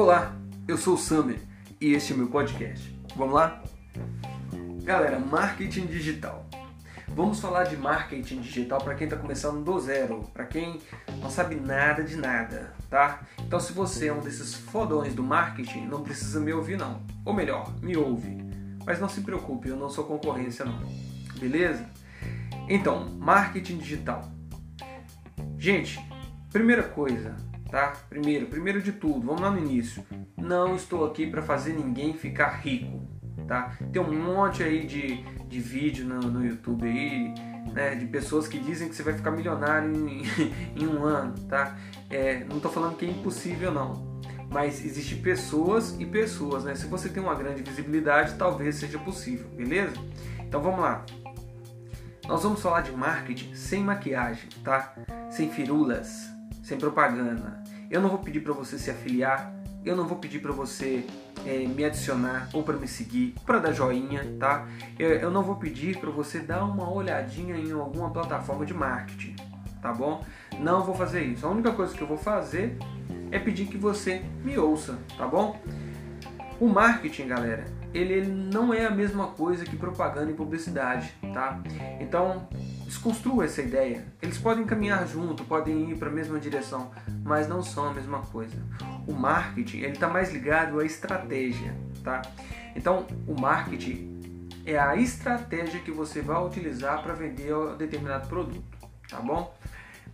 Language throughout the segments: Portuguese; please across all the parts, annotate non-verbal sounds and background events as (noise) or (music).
Olá, eu sou o Summer e este é meu podcast. Vamos lá? Galera, marketing digital. Vamos falar de marketing digital para quem está começando do zero, para quem não sabe nada de nada, tá? Então, se você é um desses fodões do marketing, não precisa me ouvir não. Ou melhor, me ouve. Mas não se preocupe, eu não sou concorrência não. Beleza? Então, marketing digital. Gente, primeira coisa, tá? Primeiro, primeiro de tudo, vamos lá no início. Não estou aqui para fazer ninguém ficar rico, tá? Tem um monte aí de, de vídeo no, no YouTube aí, né? De pessoas que dizem que você vai ficar milionário em, (laughs) em um ano, tá? É, não estou falando que é impossível não, mas existem pessoas e pessoas, né? Se você tem uma grande visibilidade, talvez seja possível, beleza? Então vamos lá. Nós vamos falar de marketing sem maquiagem, tá? Sem firulas, sem propaganda. Eu não vou pedir para você se afiliar, eu não vou pedir para você é, me adicionar ou para me seguir, para dar joinha, tá? Eu, eu não vou pedir para você dar uma olhadinha em alguma plataforma de marketing, tá bom? Não vou fazer isso. A única coisa que eu vou fazer é pedir que você me ouça, tá bom? O marketing, galera, ele, não é a mesma coisa que propaganda e publicidade, tá? Então, desconstrua essa ideia. Eles podem caminhar junto, podem ir para a mesma direção, mas não são a mesma coisa. O marketing, ele está mais ligado à estratégia, tá? Então, o marketing é a estratégia que você vai utilizar para vender um determinado produto, tá bom?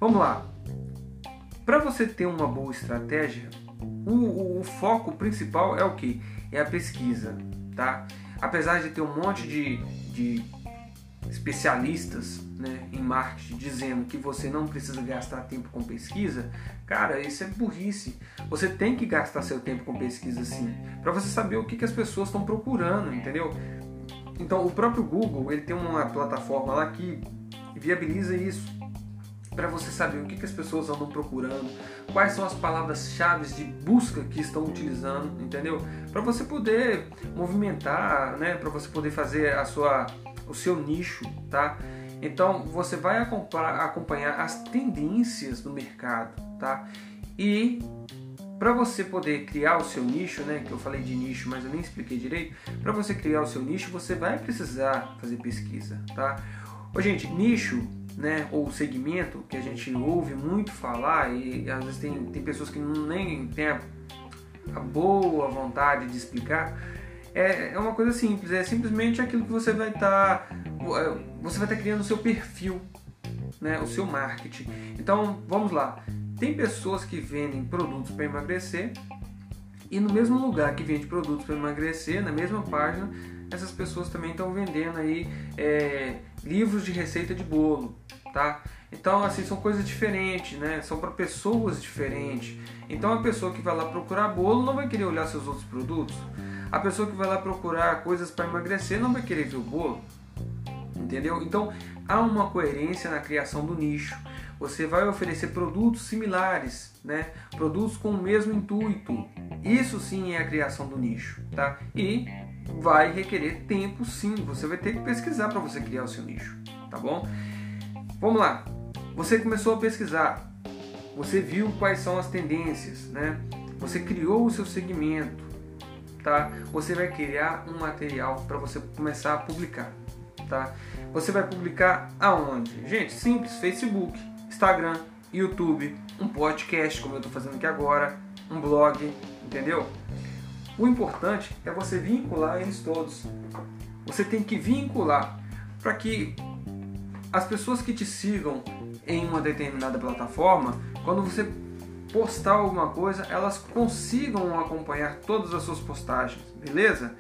Vamos lá. Para você ter uma boa estratégia, o, o, o foco principal é o que? É a pesquisa, tá? Apesar de ter um monte de, de especialistas né, em marketing dizendo que você não precisa gastar tempo com pesquisa, cara, isso é burrice. Você tem que gastar seu tempo com pesquisa sim, para você saber o que, que as pessoas estão procurando, entendeu? Então, o próprio Google ele tem uma plataforma lá que viabiliza isso para você saber o que, que as pessoas andam procurando, quais são as palavras-chave de busca que estão utilizando, entendeu? Para você poder movimentar, né? Para você poder fazer a sua, o seu nicho, tá? Então você vai acompanhar as tendências do mercado, tá? E para você poder criar o seu nicho, né, que eu falei de nicho, mas eu nem expliquei direito, para você criar o seu nicho, você vai precisar fazer pesquisa, tá? Ô, gente, nicho né, ou segmento que a gente ouve muito falar e às vezes tem, tem pessoas que nem têm a, a boa vontade de explicar, é, é uma coisa simples, é simplesmente aquilo que você vai estar tá, você vai estar tá criando o seu perfil, né, o seu marketing. Então, vamos lá. Tem pessoas que vendem produtos para emagrecer e no mesmo lugar que vende produtos para emagrecer, na mesma página, essas pessoas também estão vendendo aí é, livros de receita de bolo, tá? Então, assim, são coisas diferentes, né? São para pessoas diferentes. Então, a pessoa que vai lá procurar bolo não vai querer olhar seus outros produtos. A pessoa que vai lá procurar coisas para emagrecer não vai querer ver o bolo. Entendeu? Então, há uma coerência na criação do nicho. Você vai oferecer produtos similares, né? Produtos com o mesmo intuito. Isso sim é a criação do nicho, tá? E vai requerer tempo sim. Você vai ter que pesquisar para você criar o seu nicho, tá bom? Vamos lá. Você começou a pesquisar. Você viu quais são as tendências, né? Você criou o seu segmento, tá? Você vai criar um material para você começar a publicar, tá? Você vai publicar aonde? Gente, simples, Facebook, Instagram, YouTube, um podcast, como eu estou fazendo aqui agora, um blog, entendeu? O importante é você vincular eles todos. Você tem que vincular para que as pessoas que te sigam em uma determinada plataforma, quando você postar alguma coisa, elas consigam acompanhar todas as suas postagens, beleza?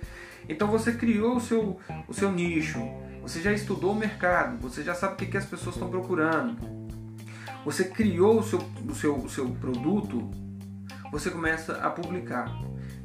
Então você criou o seu, o seu nicho, você já estudou o mercado, você já sabe o que, que as pessoas estão procurando, você criou o seu, o seu, o seu produto, você começa a publicar.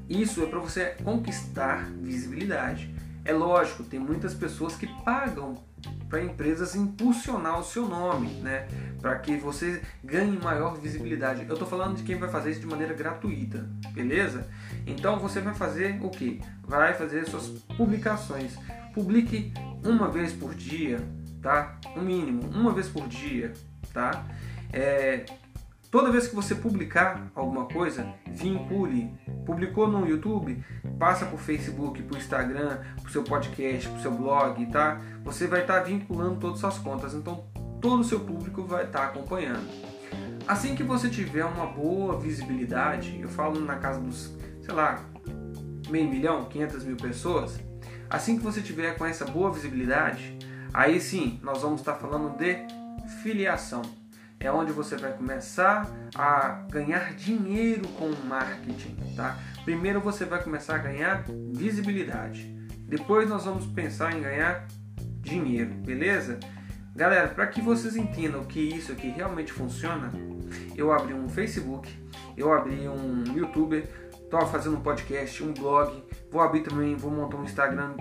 Isso é para você conquistar visibilidade. É lógico, tem muitas pessoas que pagam para empresas impulsionar o seu nome, né? Para que você ganhe maior visibilidade. Eu estou falando de quem vai fazer isso de maneira gratuita, beleza? Então você vai fazer o que? Vai fazer suas publicações. Publique uma vez por dia, tá? O mínimo, uma vez por dia, tá? É, Toda vez que você publicar alguma coisa, vincule. Publicou no YouTube, passa o Facebook, o Instagram, o seu podcast, o seu blog, tá? Você vai estar tá vinculando todas as suas contas, então todo o seu público vai estar tá acompanhando. Assim que você tiver uma boa visibilidade, eu falo na casa dos, sei lá, meio milhão, 500 mil pessoas, assim que você tiver com essa boa visibilidade, aí sim nós vamos estar tá falando de filiação é onde você vai começar a ganhar dinheiro com o marketing, tá? Primeiro você vai começar a ganhar visibilidade. Depois nós vamos pensar em ganhar dinheiro, beleza? Galera, para que vocês entendam que isso aqui realmente funciona, eu abri um Facebook, eu abri um YouTube, estou fazendo um podcast, um blog, vou abrir também, vou montar um Instagram,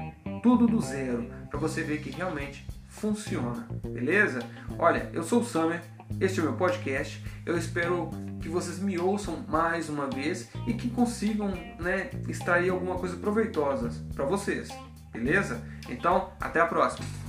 tudo do zero, para você ver que realmente funciona, beleza? Olha, eu sou o Summer este é o meu podcast. Eu espero que vocês me ouçam mais uma vez e que consigam né, extrair alguma coisa proveitosa para vocês. Beleza? Então, até a próxima.